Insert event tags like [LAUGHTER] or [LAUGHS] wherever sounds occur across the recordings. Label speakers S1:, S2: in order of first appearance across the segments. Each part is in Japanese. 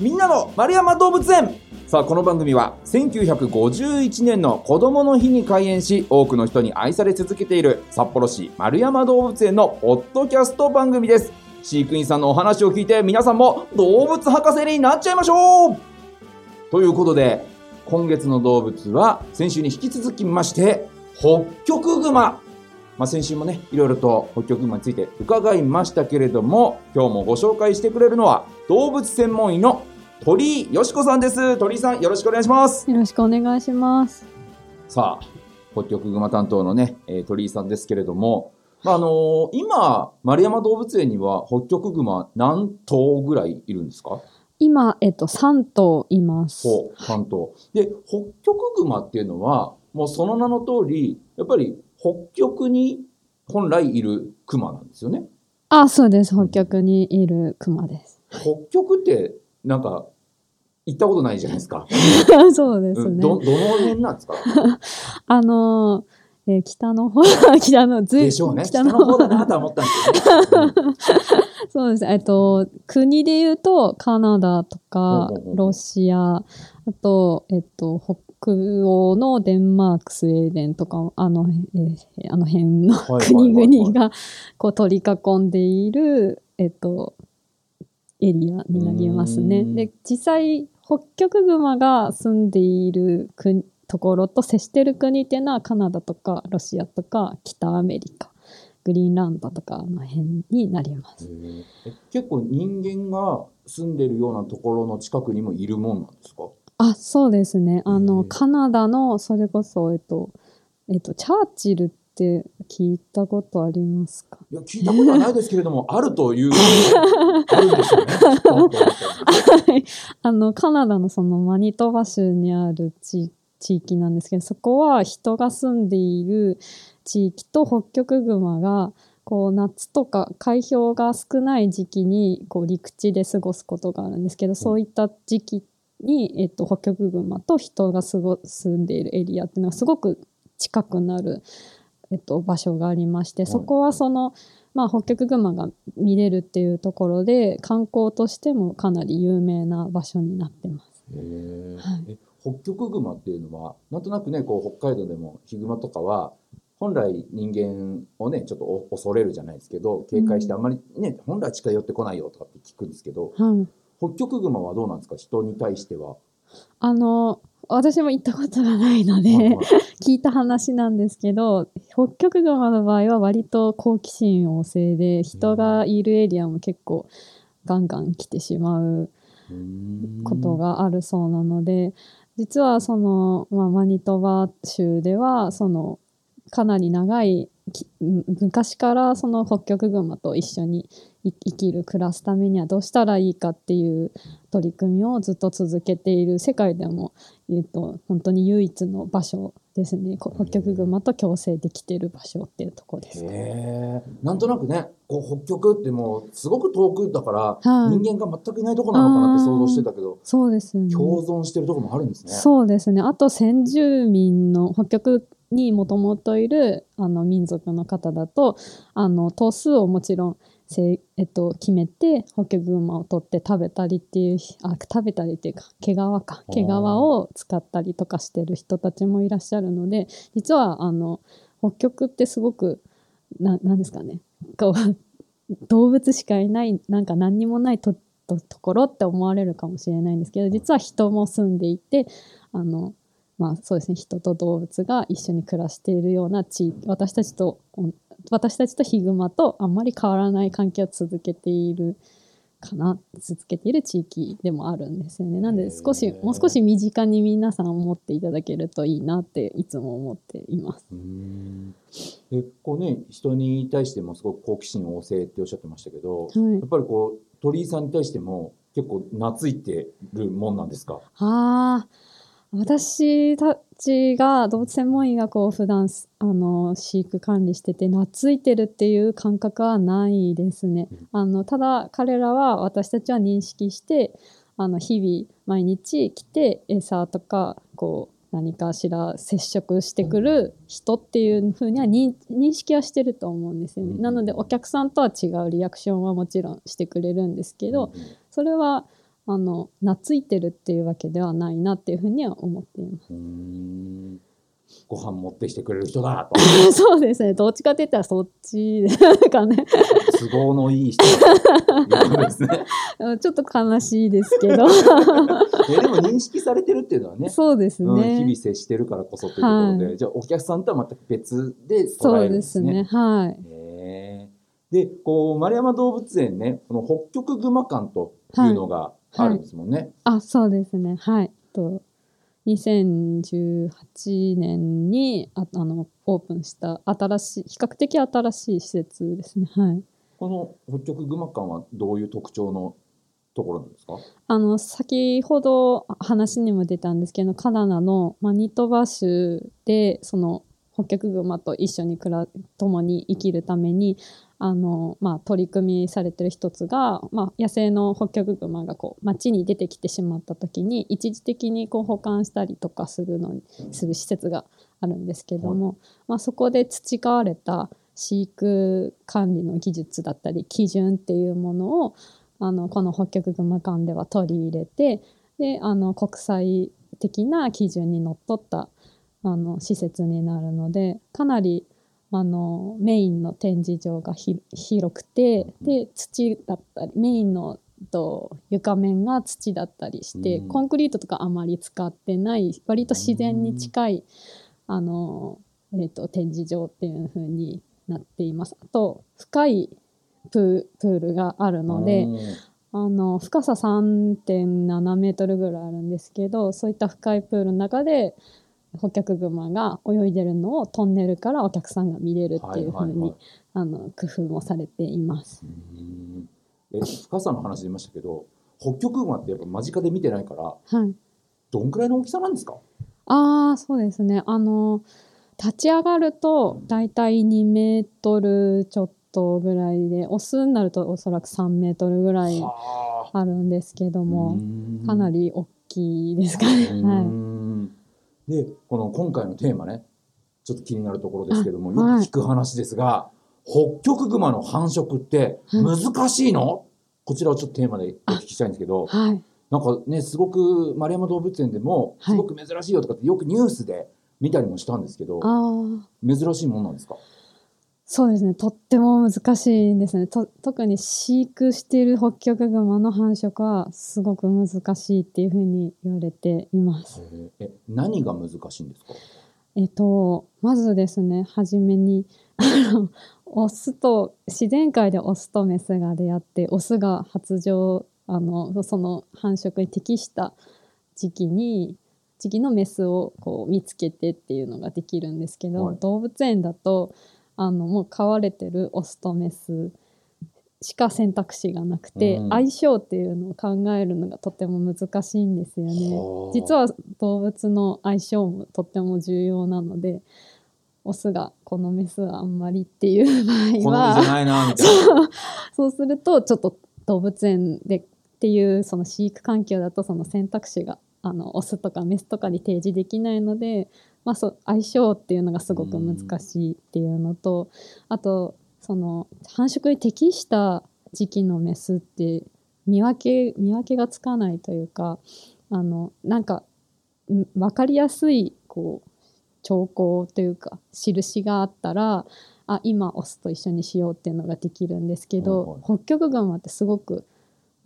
S1: みんなの丸山動物園。さあこの番組は1951年の子供の日に開園し多くの人に愛され続けている札幌市丸山動物園のポッドキャスト番組です。飼育員さんのお話を聞いて皆さんも動物博士になっちゃいましょう。ということで今月の動物は先週に引き続きまして北極熊。まあ、先週もね、いろいろと北極熊について伺いましたけれども、今日もご紹介してくれるのは、動物専門医の鳥居よしこさんです。鳥居さん、よろしくお願いします。
S2: よろしくお願いします。
S1: さあ、北極熊担当のね、えー、鳥居さんですけれども、まあ、あのー、今、丸山動物園には北極熊何頭ぐらいいるんですか？
S2: 今、えっと、3頭います。
S1: そう、3頭。で、北極熊っていうのは、もうその名の通り、やっぱり北極に本来いる熊なんですよね。
S2: あ、そうです。北極にいる熊です。
S1: 北極ってなんか行ったことないじゃないですか。[LAUGHS]
S2: そうですね。
S1: ど、どの辺なんですか？[LAUGHS]
S2: あのー、えー、北の方、[LAUGHS] 北の
S1: ずいでしょうね。北の方だなと思ったんですけど、ね、
S2: そうです。えっと、国で言うと、カナダとか、ロシア、あと、えっと、北北欧のデンマーク、スウェーデンとか、あの、えー、あの辺の国々がこう取り囲んでいる、えっと、エリアになりますね。で、実際、北極熊が住んでいる国ところと接してる国っていうのはカナダとかロシアとか北アメリカ、グリーンランドとかの辺になります。
S1: 結構人間が住んでるようなところの近くにもいるもんなんですか？
S2: あ、そうですね。あの、カナダの、それこそ、えっと、えっと、チャーチルって聞いたことありますか？
S1: いや、聞いたことはないですけれども、[LAUGHS] あるという、あるんですよね。
S2: はい。あの、カナダのそのマニトバ州にある地地域なんですけど、そこは人が住んでいる地域と北極熊が、こう夏とか海氷が少ない時期にこう陸地で過ごすことがあるんですけど、そういった時期に、えっと、北極熊と人が住んでいるエリアっていうのはすごく近くなる、えっと、場所がありまして、そこはその、まあ、北極熊が見れるっていうところで観光としてもかなり有名な場所になってます。
S1: はい、北極熊っていうのはなんとなくねこう北海道でもヒグマとかは本来人間をねちょっと恐れるじゃないですけど警戒してあんまりね、うん、本来近寄ってこないよとかって聞くんですけど、はい、北極熊はどうなんですか？人に対しては。
S2: あの、私も行ったことがないので、[LAUGHS] 聞いた話なんですけど、北極熊の場合は割と好奇心旺盛で、人がいるエリアも結構ガンガン来てしまうことがあるそうなので、実はその、まあ、マニトバ州では、その、かなり長い昔からその北極熊と一緒に生きる暮らすためにはどうしたらいいかっていう取り組みをずっと続けている世界でも言うと本当に唯一の場所ですね。北極熊と共生できている場所っていうとこです。
S1: へなんとなくねこう北極ってもうすごく遠くだから、はい、人間が全くいないとこなのかなって想像してたけど
S2: そうですね。
S1: 共存してるとこもあるんですね。
S2: そうですね。あと先住民の北極にもともといるあの民族の方だとあの頭数をもちろんせ、えっと、決めてホッケグマを取って食べたりっていうあ食べたりっていうか毛皮か。毛皮を使ったりとかしてる人たちもいらっしゃるので実はあの北極ってすごくななんですかね。こう動物しかいないなんか何にもないととところって思われるかもしれないんですけど実は人も住んでいてあのまあそうですね。人と動物が一緒に暮らしているような地域私たちと私たちとヒグマとあんまり変わらない関係を続けているかな続けている地域でもあるんですよね。なんで少しもう少し身近に皆さん思っていただけるといいなっていつも思っています。
S1: でこうね人に対してもすごく好奇心旺盛っておっしゃってましたけど、はい、やっぱりこう鳥居さんに対しても結構懐いてるもんなんですか？
S2: ああ私たちが動物専門医がこう普段あの飼育管理してて懐いてるっていう感覚はないですね。あのただ彼らは私たちは認識してあの日々毎日来て餌とかこう何かしら接触してくる人っていうふうには認識はしてると思うんですよね。なのでお客さんとは違うリアクションはもちろんしてくれるんですけどそれはあの懐いてるっていうわけではないなっていうふうには思っています。
S1: ご飯持ってきてくれる人だと [LAUGHS]
S2: そうですね。どっちかって言ったらそっちかね。
S1: 都合のいい人ね。[LAUGHS]
S2: ちょっと悲しいですけど。[LAUGHS]
S1: えでも認識されてるっていうのはね
S2: そうです
S1: うん、日々
S2: ね。
S1: 接してるからこそというところで、
S2: は
S1: じゃあお客さんとは全く別で捉
S2: そう
S1: えるん
S2: で
S1: ですね。
S2: すね。はい。
S1: へーでこう丸山動物園ねこの北極熊館というのがあるんですもんね。
S2: あ、そうですね。はい。と2018年にああのオープンした新しい比較的新しい施設ですね。はい。
S1: この北極熊館はどういう特徴のところなんですか？
S2: あの先ほど話にも出たんですけどカナダのマニトバ州でその北極熊と一緒に暮ら共に生きるためにあの、まあ、取り組みされてる一つが、まあ、野生の北極熊がこう街に出てきてしまった時に一時的にこう保管したりとかするのにする施設があるんですけども、まあ、そこで培われた飼育管理の技術だったり基準っていうものをあのこの北極熊館では取り入れてであの国際的な基準にのっとったあの施設になるのでかなりあのメインの展示場がひ広くてで土だったりメインのと床面が土だったりして、
S1: うん。
S2: コンクリートとかあまり使ってない割と自然に近い、あの、えー、と展示場っていう風になっています。あと深いプープールがあるので、
S1: うん。
S2: あの深さ3.7メートルぐらいあるんですけどそういった深いプールの中でホキャクグマが泳いでるのをトンネルからお客さんが見れるっていう風に、
S1: はいはいはい。
S2: あの工夫もされています。
S1: うん。え深さの話出ましたけど北極熊ってやっぱ間近で見てないから
S2: はい、
S1: どんくらいの大きさなんですか？
S2: ああそうですね。あの立ち上がるとだいたい2メートルちょっとぐらいでオスになるとおそらく3メートルぐらい
S1: はあ。
S2: あるんですけども
S1: うん。
S2: かなり大きいですかね。
S1: う
S2: はい。
S1: んでこの今回のテーマねちょっと気になるところですけどもよく聞く話ですが、北極熊の繁殖って難しいの、こちらをちょっとテーマでお聞きしたいんですけど
S2: はい。
S1: なんかねすごく丸山動物園でも
S2: はい。
S1: すごく珍しいよとかってよくニュースで見たりもしたんですけど、珍しいもんなんですか？
S2: そうですね。とっても難しいんですね。と特に飼育している北極熊の繁殖はすごく難しいっていうふうに言われています。
S1: え何が難しいんですか？
S2: えっとまずですね初めに [LAUGHS] あのオスと自然界でオスとメスが出会ってオスが発情あのその繁殖に適した時期に時期のメスをこう見つけてっていうのができるんですけど、
S1: はい。
S2: 動物園だとあのもう飼われてるオスとメスしか選択肢がなくて、
S1: うん
S2: 相性っていうのを考えるのがとても難しいんですよね。
S1: はあ
S2: 実は動物の相性もとっても重要なのでオスがこのメスはあんまりっていう場合は。そうするとちょっと動物園でっていうその飼育環境だとその選択肢があのオスとかメスとかに提示できないので、まあ、そう相性っていうのがすごく難しいっていうのとあとその繁殖に適した時期のメスって見分け見分けがつかないというかあのなんかん分かりやすいこう兆候というか印があったらあ今オスと一緒にしようっていうのができるんですけど、北極熊ってすごく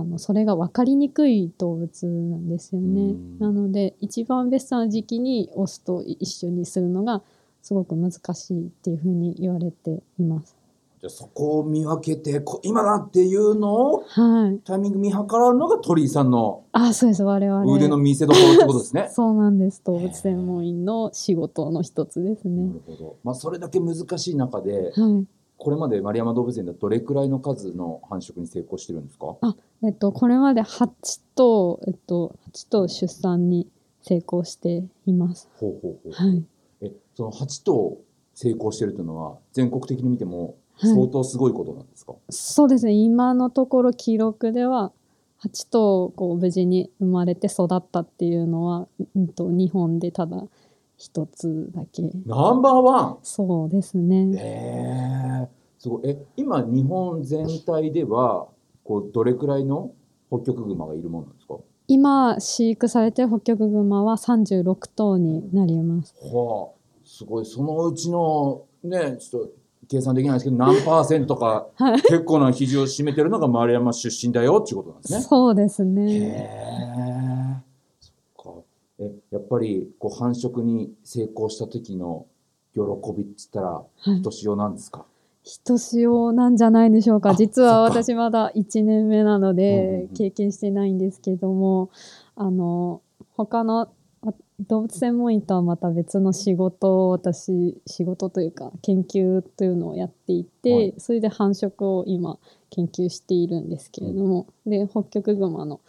S2: あのそれが分かりにくい動物なんですよね
S1: うん。
S2: なので一番ベストな時期にオスと一緒にするのがすごく難しいっていうふうに言われています。
S1: じゃあそこを見分けてこ今だっていうのを
S2: はい。
S1: タイミング見計らうのが鳥居さんの
S2: あ、そうです。我々。
S1: 腕の見せ所ってことですね。[LAUGHS]
S2: そうなんです。動物専門員の仕事の一つです
S1: な
S2: ね。
S1: るほど。まあそれだけ難しい中で
S2: はい。
S1: これまで丸山動物園ではどれくらいの数の繁殖に成功してるんですか？
S2: えっと、これまで8頭、えっと、8頭出産に成功しています。
S1: ほうほうほう。
S2: はい。
S1: えその8頭成功してるというのは全国的に見ても
S2: はい
S1: 相当すごいことなんですか、
S2: そうですね。今のところ記録では、8頭こう無事に生まれて育ったっていうのは、うんと、日本でただ一つだけ。
S1: ナンバーワン
S2: そうですね。
S1: えー、すごいえ今日本全体ではこうどれくらいのホッキョクグマがいるものなんですか？
S2: 今飼育されてるホッキョクグマは36頭になります。
S1: はあ、すごい。そのうちの、ね、ちょっと計算できないですけど、何パーセントか、[LAUGHS]
S2: はい
S1: 結構な比重を占めてるのが丸山出身だよっていうことなんですね。
S2: そうです
S1: へ
S2: ね。
S1: え。やっぱり、こう、繁殖に成功した時の喜びって言ったら、
S2: はい。
S1: ひとしおなんですか？
S2: ひとしおなんじゃないでしょうか。
S1: あ
S2: 実は私まだ1年目なの
S1: うんうんうん
S2: で経験してないんですけども、あの、他のあ動物専門医とはまた別の仕事を私、仕事というか研究というのをやっていて、
S1: はい。
S2: それで繁殖を今研究しているんですけれども、で、ホッキョクグマの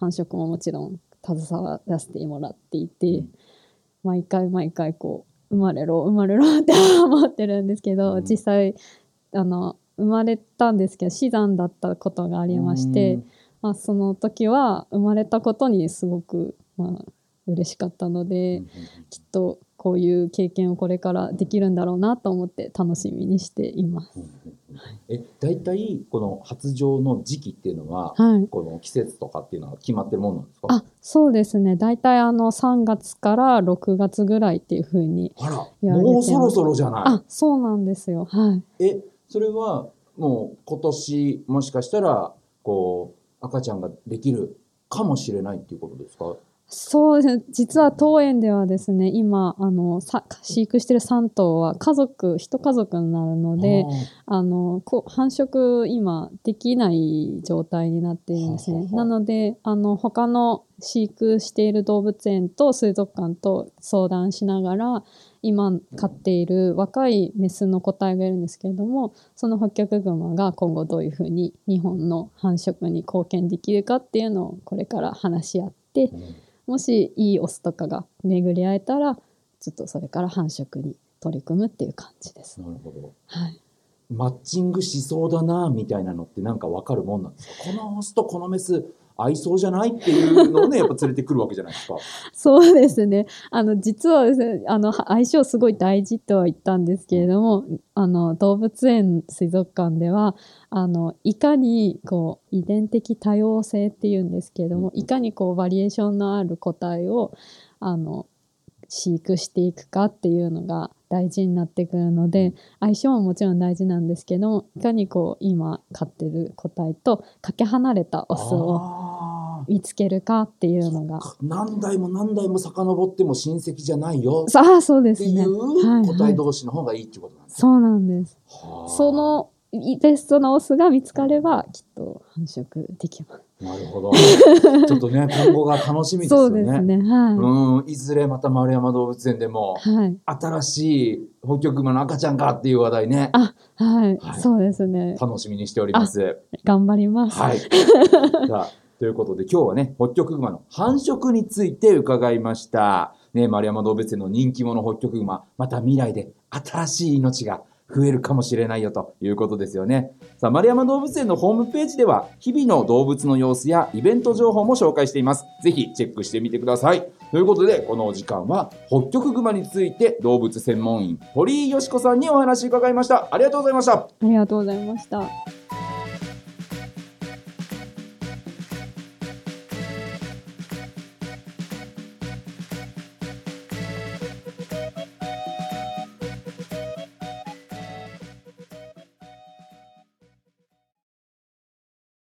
S2: 繁殖ももちろん携わらせてもらっていて、
S1: うん。
S2: 毎回毎回こう生まれろ生まれろ [LAUGHS] って思ってるんですけど、
S1: うん。
S2: 実際あの生まれたんですけど死産だったことがありまして、まあ、その時は生まれたことにすごく、まあ嬉しかったの
S1: うん
S2: で、
S1: うん。
S2: きっとこういう経験をこれからできるんだろうなと思って楽しみにしています。
S1: え、大体、この発情の時期っていうのは、
S2: はい。
S1: この季節とかっていうのは決まってるもんなんですか？
S2: あそうですね。大体あの3月から6月ぐらいっていう風に
S1: あら、もうそろそろじゃない。
S2: あそうなんですよ。はい。
S1: え、それはもう今年もしかしたら、こう、赤ちゃんができるかもしれないっていうことですか？
S2: そうですね。実は当園ではですね、今、あの、さ飼育してる3頭は家族、一家族になるので、あの、こう繁殖今できない状態になっているんですね。なので、あの、他の飼育している動物園と水族館と相談しながら、今飼っている若いメスの個体がいるんですけれども、そのホッキョクグマが今後どういうふうに日本の繁殖に貢献できるかっていうのをこれから話し合って、
S1: うん
S2: もしいいオスとかが巡り会えたらちょっとそれから繁殖に取り組むっていう感じです。
S1: なるほど。
S2: はい、
S1: マッチングしそうだな、みたいなのってなんかわかるもんなんですか？このオスとこのメス合いそうじゃないっていうのをね、[LAUGHS] やっぱ連れてくるわけじゃないですか。
S2: そうですね。あの実はですね、あの相性すごい大事とは言ったんですけれども、あの動物園水族館ではあのいかにこう遺伝的多様性っていうんですけれども、いかにこうバリエーションのある個体をあの飼育していくかっていうのが大事になってくるので相性ももちろん大事なんですけどもいかにこう今飼ってる個体とかけ離れたオスを
S1: あ
S2: 見つけるかっていうのが。
S1: ー何代も何代も遡っても親戚じゃないよ。
S2: さあそうですね。
S1: っていう
S2: はい。
S1: 個体同士の方がいいっていうことなんですね。
S2: そうなんです。
S1: はあ。
S2: そのいベストなオスが見つかればきっと繁殖できます。
S1: なるほど。[LAUGHS] ちょっとね、今後が楽しみです
S2: そ
S1: よね。
S2: うですね。は
S1: うん、いずれまた丸山動物園でも
S2: い。はい。
S1: 新しいホッキョクグマの赤ちゃんかっていう話題ね、
S2: あ、はい。
S1: はい
S2: そうですね。
S1: 楽しみにしております。
S2: 頑張ります。
S1: はい。[LAUGHS] さあ、ということで今日はね、ホッキョクグマの繁殖について伺いました。ね、丸山動物園の人気者ホッキョクグマ、また未来で新しい命が増えるかもしれないよということですよね。さあ、丸山動物園のホームページでは、日々の動物の様子やイベント情報も紹介しています。ぜひチェックしてみてください。ということで、このお時間は、ホッキョクグマについて動物専門員、堀井よしこさんにお話伺いました。ありがとうございました。
S2: ありがとうございました。